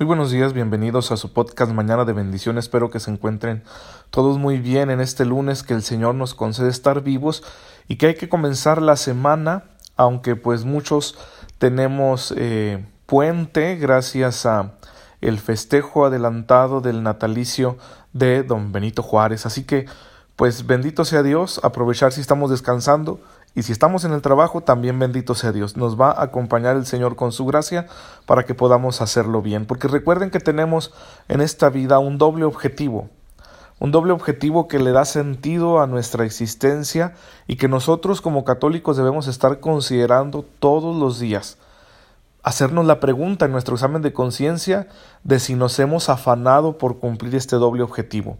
Muy buenos días, bienvenidos a su podcast Mañana de Bendición. Espero que se encuentren todos muy bien en este lunes, que el Señor nos concede estar vivos y que hay que comenzar la semana, aunque pues muchos tenemos eh, puente gracias a el festejo adelantado del natalicio de don Benito Juárez. Así que pues bendito sea Dios, aprovechar si estamos descansando y si estamos en el trabajo, también bendito sea Dios. Nos va a acompañar el Señor con su gracia para que podamos hacerlo bien. Porque recuerden que tenemos en esta vida un doble objetivo. Un doble objetivo que le da sentido a nuestra existencia y que nosotros como católicos debemos estar considerando todos los días. Hacernos la pregunta en nuestro examen de conciencia de si nos hemos afanado por cumplir este doble objetivo.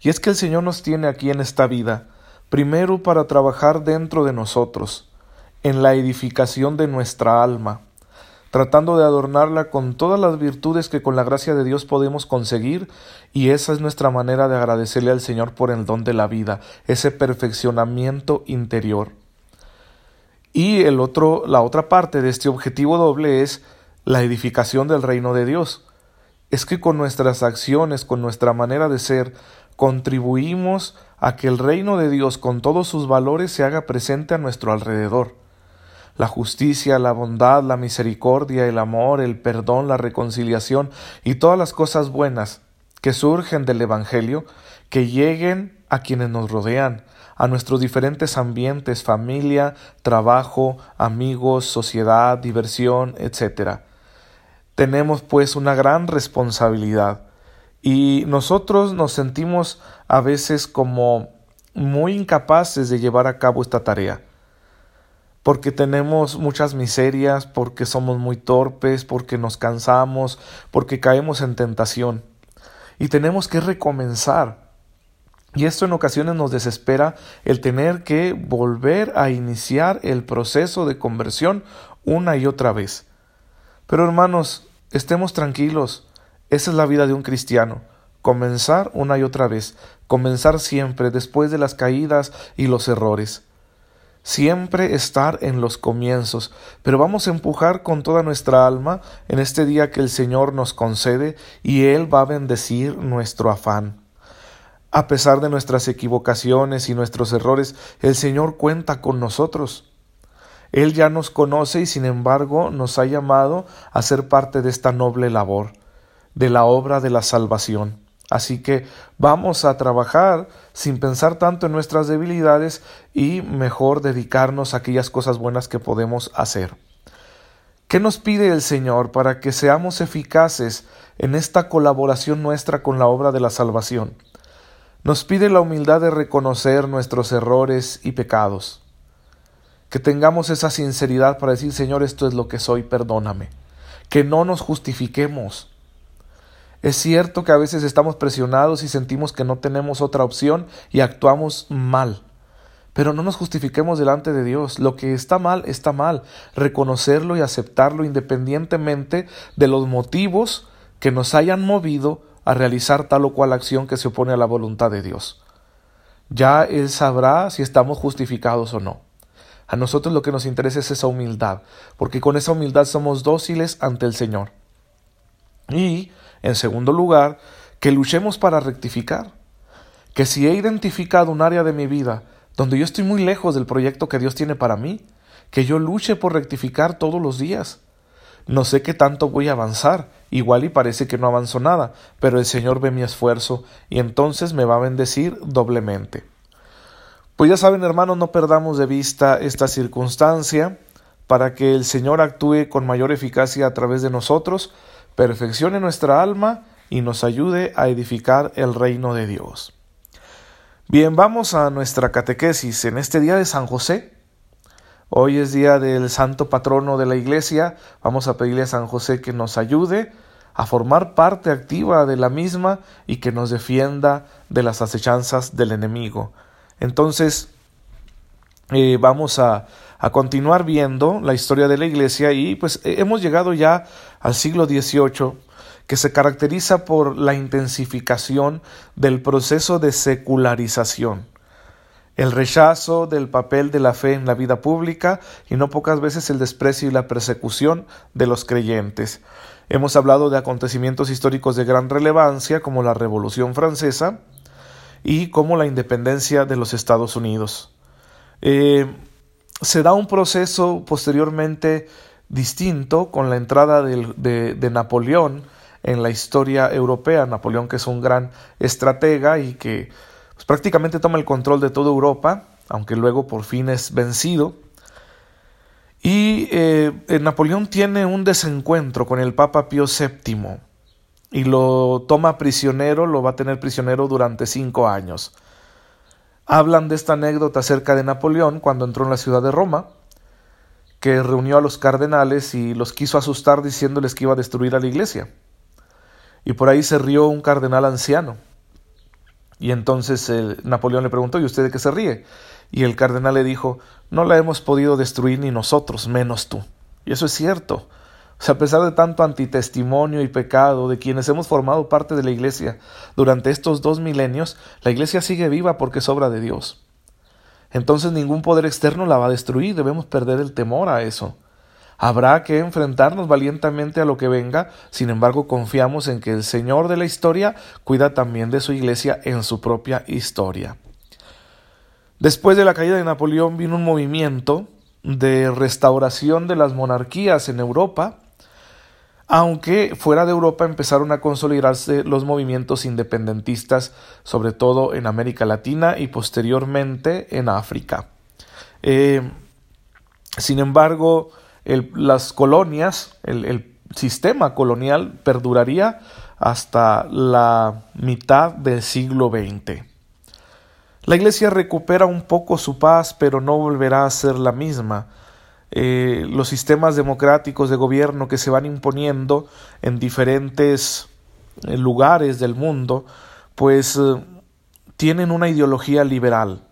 Y es que el Señor nos tiene aquí en esta vida primero para trabajar dentro de nosotros, en la edificación de nuestra alma, tratando de adornarla con todas las virtudes que con la gracia de Dios podemos conseguir, y esa es nuestra manera de agradecerle al Señor por el don de la vida, ese perfeccionamiento interior. Y el otro, la otra parte de este objetivo doble es la edificación del reino de Dios. Es que con nuestras acciones, con nuestra manera de ser, contribuimos a que el reino de Dios con todos sus valores se haga presente a nuestro alrededor. La justicia, la bondad, la misericordia, el amor, el perdón, la reconciliación y todas las cosas buenas que surgen del Evangelio, que lleguen a quienes nos rodean, a nuestros diferentes ambientes, familia, trabajo, amigos, sociedad, diversión, etc. Tenemos pues una gran responsabilidad y nosotros nos sentimos a veces como muy incapaces de llevar a cabo esta tarea, porque tenemos muchas miserias, porque somos muy torpes, porque nos cansamos, porque caemos en tentación. Y tenemos que recomenzar. Y esto en ocasiones nos desespera el tener que volver a iniciar el proceso de conversión una y otra vez. Pero hermanos, estemos tranquilos, esa es la vida de un cristiano. Comenzar una y otra vez, comenzar siempre después de las caídas y los errores. Siempre estar en los comienzos, pero vamos a empujar con toda nuestra alma en este día que el Señor nos concede y Él va a bendecir nuestro afán. A pesar de nuestras equivocaciones y nuestros errores, el Señor cuenta con nosotros. Él ya nos conoce y sin embargo nos ha llamado a ser parte de esta noble labor de la obra de la salvación. Así que vamos a trabajar sin pensar tanto en nuestras debilidades y mejor dedicarnos a aquellas cosas buenas que podemos hacer. ¿Qué nos pide el Señor para que seamos eficaces en esta colaboración nuestra con la obra de la salvación? Nos pide la humildad de reconocer nuestros errores y pecados. Que tengamos esa sinceridad para decir, Señor, esto es lo que soy, perdóname. Que no nos justifiquemos es cierto que a veces estamos presionados y sentimos que no tenemos otra opción y actuamos mal. Pero no nos justifiquemos delante de Dios. Lo que está mal, está mal. Reconocerlo y aceptarlo independientemente de los motivos que nos hayan movido a realizar tal o cual acción que se opone a la voluntad de Dios. Ya Él sabrá si estamos justificados o no. A nosotros lo que nos interesa es esa humildad, porque con esa humildad somos dóciles ante el Señor. Y en segundo lugar, que luchemos para rectificar. Que si he identificado un área de mi vida donde yo estoy muy lejos del proyecto que Dios tiene para mí, que yo luche por rectificar todos los días. No sé qué tanto voy a avanzar, igual y parece que no avanzo nada, pero el Señor ve mi esfuerzo y entonces me va a bendecir doblemente. Pues ya saben, hermanos, no perdamos de vista esta circunstancia para que el Señor actúe con mayor eficacia a través de nosotros perfeccione nuestra alma y nos ayude a edificar el reino de Dios. Bien, vamos a nuestra catequesis en este día de San José. Hoy es día del santo patrono de la iglesia. Vamos a pedirle a San José que nos ayude a formar parte activa de la misma y que nos defienda de las acechanzas del enemigo. Entonces, eh, vamos a, a continuar viendo la historia de la iglesia y pues eh, hemos llegado ya al siglo XVIII que se caracteriza por la intensificación del proceso de secularización. el rechazo del papel de la fe en la vida pública y no pocas veces el desprecio y la persecución de los creyentes. Hemos hablado de acontecimientos históricos de gran relevancia como la Revolución Francesa y como la independencia de los Estados Unidos. Eh, se da un proceso posteriormente distinto con la entrada de, de, Napoleón en la historia europea. Napoleón que es un gran estratega y que pues, prácticamente toma el control de toda Europa, aunque luego por fin es vencido. Y eh, Napoleón tiene un desencuentro con el Papa Pío VII y lo toma prisionero, lo va a tener prisionero durante cinco años. Hablan de esta anécdota acerca de Napoleón cuando entró en la ciudad de Roma, que reunió a los cardenales y los quiso asustar diciéndoles que iba a destruir a la iglesia. Y por ahí se rió un cardenal anciano. Y entonces Napoleón le preguntó, ¿y usted de qué se ríe? Y el cardenal le dijo, no la hemos podido destruir ni nosotros, menos tú. Y eso es cierto. A pesar de tanto antitestimonio y pecado de quienes hemos formado parte de la Iglesia durante estos dos milenios, la Iglesia sigue viva porque es obra de Dios. Entonces ningún poder externo la va a destruir, debemos perder el temor a eso. Habrá que enfrentarnos valientemente a lo que venga, sin embargo confiamos en que el Señor de la historia cuida también de su Iglesia en su propia historia. Después de la caída de Napoleón vino un movimiento de restauración de las monarquías en Europa, aunque fuera de Europa empezaron a consolidarse los movimientos independentistas, sobre todo en América Latina y posteriormente en África. Eh, sin embargo, las colonias, el, el sistema colonial perduraría hasta la mitad del siglo XX. La Iglesia recupera un poco su paz, pero no volverá a ser la misma. Eh, los sistemas democráticos de gobierno que se van imponiendo en diferentes eh, lugares del mundo, pues eh, tienen una ideología liberal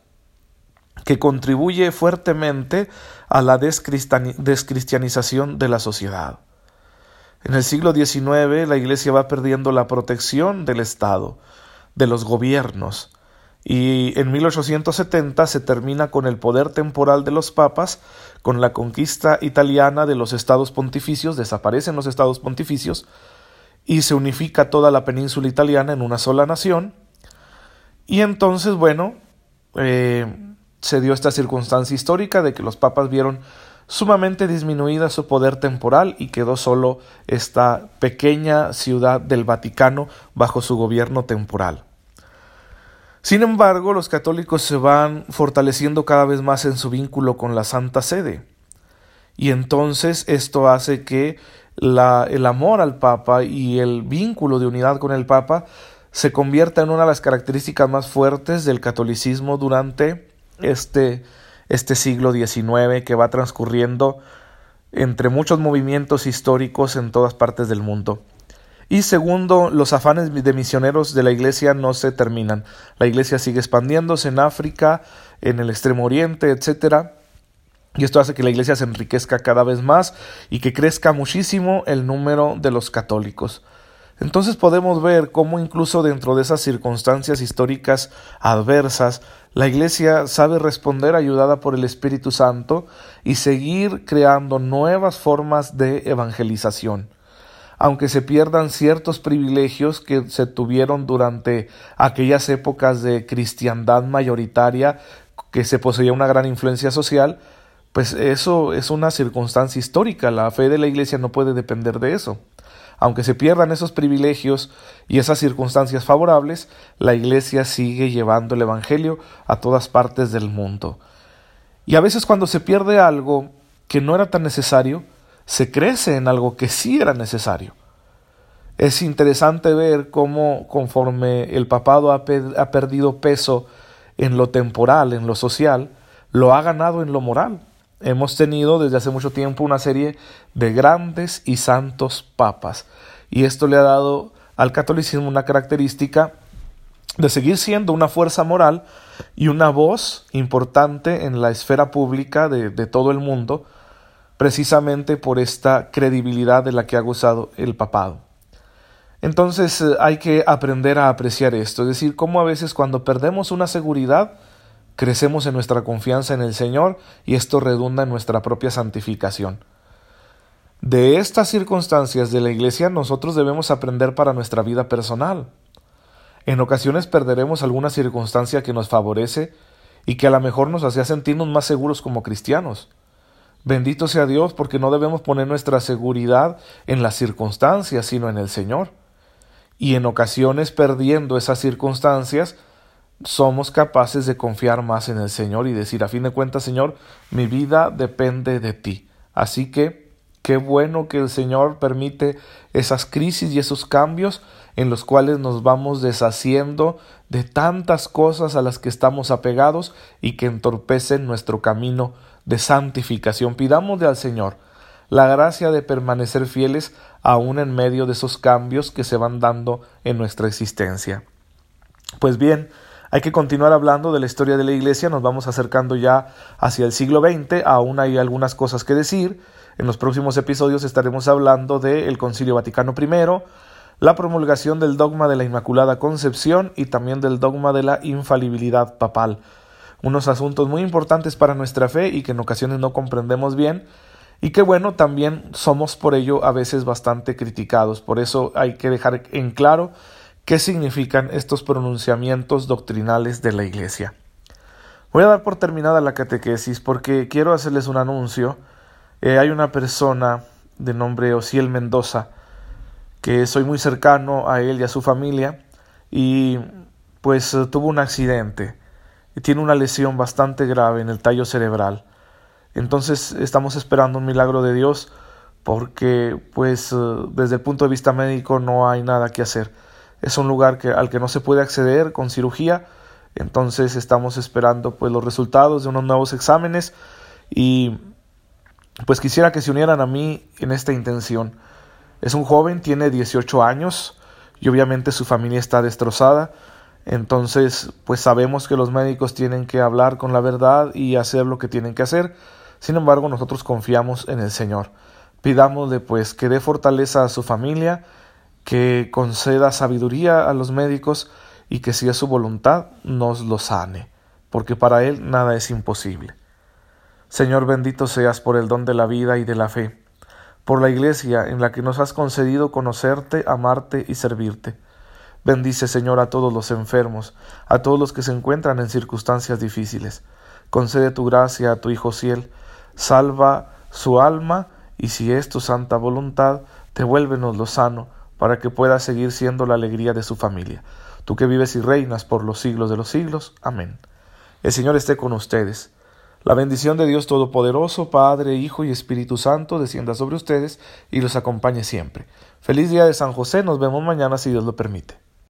que contribuye fuertemente a la descristianización de la sociedad. En el siglo XIX la Iglesia va perdiendo la protección del Estado, de los gobiernos, y en 1870 se termina con el poder temporal de los papas, con la conquista italiana de los estados pontificios, desaparecen los estados pontificios, y se unifica toda la península italiana en una sola nación. Y entonces, bueno, eh, se dio esta circunstancia histórica de que los papas vieron sumamente disminuida su poder temporal y quedó solo esta pequeña ciudad del Vaticano bajo su gobierno temporal. Sin embargo, los católicos se van fortaleciendo cada vez más en su vínculo con la Santa Sede. Y entonces esto hace que el amor al Papa y el vínculo de unidad con el Papa se convierta en una de las características más fuertes del catolicismo durante este, este siglo XIX que va transcurriendo entre muchos movimientos históricos en todas partes del mundo. Y segundo, los afanes de misioneros de la Iglesia no se terminan. La Iglesia sigue expandiéndose en África, en el Extremo Oriente, etc. Y esto hace que la Iglesia se enriquezca cada vez más y que crezca muchísimo el número de los católicos. Entonces podemos ver cómo incluso dentro de esas circunstancias históricas adversas, la Iglesia sabe responder ayudada por el Espíritu Santo y seguir creando nuevas formas de evangelización aunque se pierdan ciertos privilegios que se tuvieron durante aquellas épocas de cristiandad mayoritaria, que se poseía una gran influencia social, pues eso es una circunstancia histórica, la fe de la Iglesia no puede depender de eso. Aunque se pierdan esos privilegios y esas circunstancias favorables, la Iglesia sigue llevando el Evangelio a todas partes del mundo. Y a veces cuando se pierde algo que no era tan necesario, se crece en algo que sí era necesario. Es interesante ver cómo conforme el papado ha, ha, perdido peso en lo temporal, en lo social, lo ha ganado en lo moral. Hemos tenido desde hace mucho tiempo una serie de grandes y santos papas y esto le ha dado al catolicismo una característica de seguir siendo una fuerza moral y una voz importante en la esfera pública de, de todo el mundo, precisamente por esta credibilidad de la que ha gozado el papado. Entonces eh, hay que aprender a apreciar esto, es decir, cómo a veces cuando perdemos una seguridad, crecemos en nuestra confianza en el Señor y esto redunda en nuestra propia santificación. De estas circunstancias de la Iglesia nosotros debemos aprender para nuestra vida personal. En ocasiones perderemos alguna circunstancia que nos favorece y que a lo mejor nos hacía sentirnos más seguros como cristianos. Bendito sea Dios porque no debemos poner nuestra seguridad en las circunstancias, sino en el Señor. Y en ocasiones perdiendo esas circunstancias, somos capaces de confiar más en el Señor y decir, a fin de cuentas, Señor, mi vida depende de ti. Así que, qué bueno que el Señor permite esas crisis y esos cambios en los cuales nos vamos deshaciendo de tantas cosas a las que estamos apegados y que entorpecen nuestro camino de santificación. Pidámosle al Señor la gracia de permanecer fieles aún en medio de esos cambios que se van dando en nuestra existencia. Pues bien, hay que continuar hablando de la historia de la Iglesia, nos vamos acercando ya hacia el siglo XX, aún hay algunas cosas que decir. En los próximos episodios estaremos hablando del Concilio Vaticano I, la promulgación del dogma de la Inmaculada Concepción y también del dogma de la infalibilidad papal. Unos asuntos muy importantes para nuestra fe y que en ocasiones no comprendemos bien y que bueno, también somos por ello a veces bastante criticados. Por eso hay que dejar en claro qué significan estos pronunciamientos doctrinales de la Iglesia. Voy a dar por terminada la catequesis porque quiero hacerles un anuncio. Eh, hay una persona de nombre Osiel Mendoza que soy muy cercano a él y a su familia y pues eh, tuvo un accidente y tiene una lesión bastante grave en el tallo cerebral. Entonces estamos esperando un milagro de Dios porque pues eh, desde el punto de vista médico no hay nada que hacer. Es un lugar que, al que no se puede acceder con cirugía. Entonces estamos esperando pues los resultados de unos nuevos exámenes y pues quisiera que se unieran a mí en esta intención. Es un joven, tiene 18 años y obviamente su familia está destrozada. Entonces, pues sabemos que los médicos tienen que hablar con la verdad y hacer lo que tienen que hacer. Sin embargo, nosotros confiamos en el Señor. Pidámosle pues que dé fortaleza a su familia, que conceda sabiduría a los médicos y que si es su voluntad nos lo sane, porque para Él nada es imposible. Señor bendito seas por el don de la vida y de la fe por la Iglesia en la que nos has concedido conocerte, amarte y servirte. Bendice, Señor, a todos los enfermos, a todos los que se encuentran en circunstancias difíciles. Concede tu gracia a tu Hijo Ciel, salva su alma y si es tu santa voluntad, devuélvenos lo sano para que pueda seguir siendo la alegría de su familia. Tú que vives y reinas por los siglos de los siglos. Amén. El Señor esté con ustedes la bendición de Dios Todopoderoso, Padre, Hijo y Espíritu Santo, descienda sobre ustedes y los acompañe siempre. Feliz día de San José, nos vemos mañana si Dios lo permite.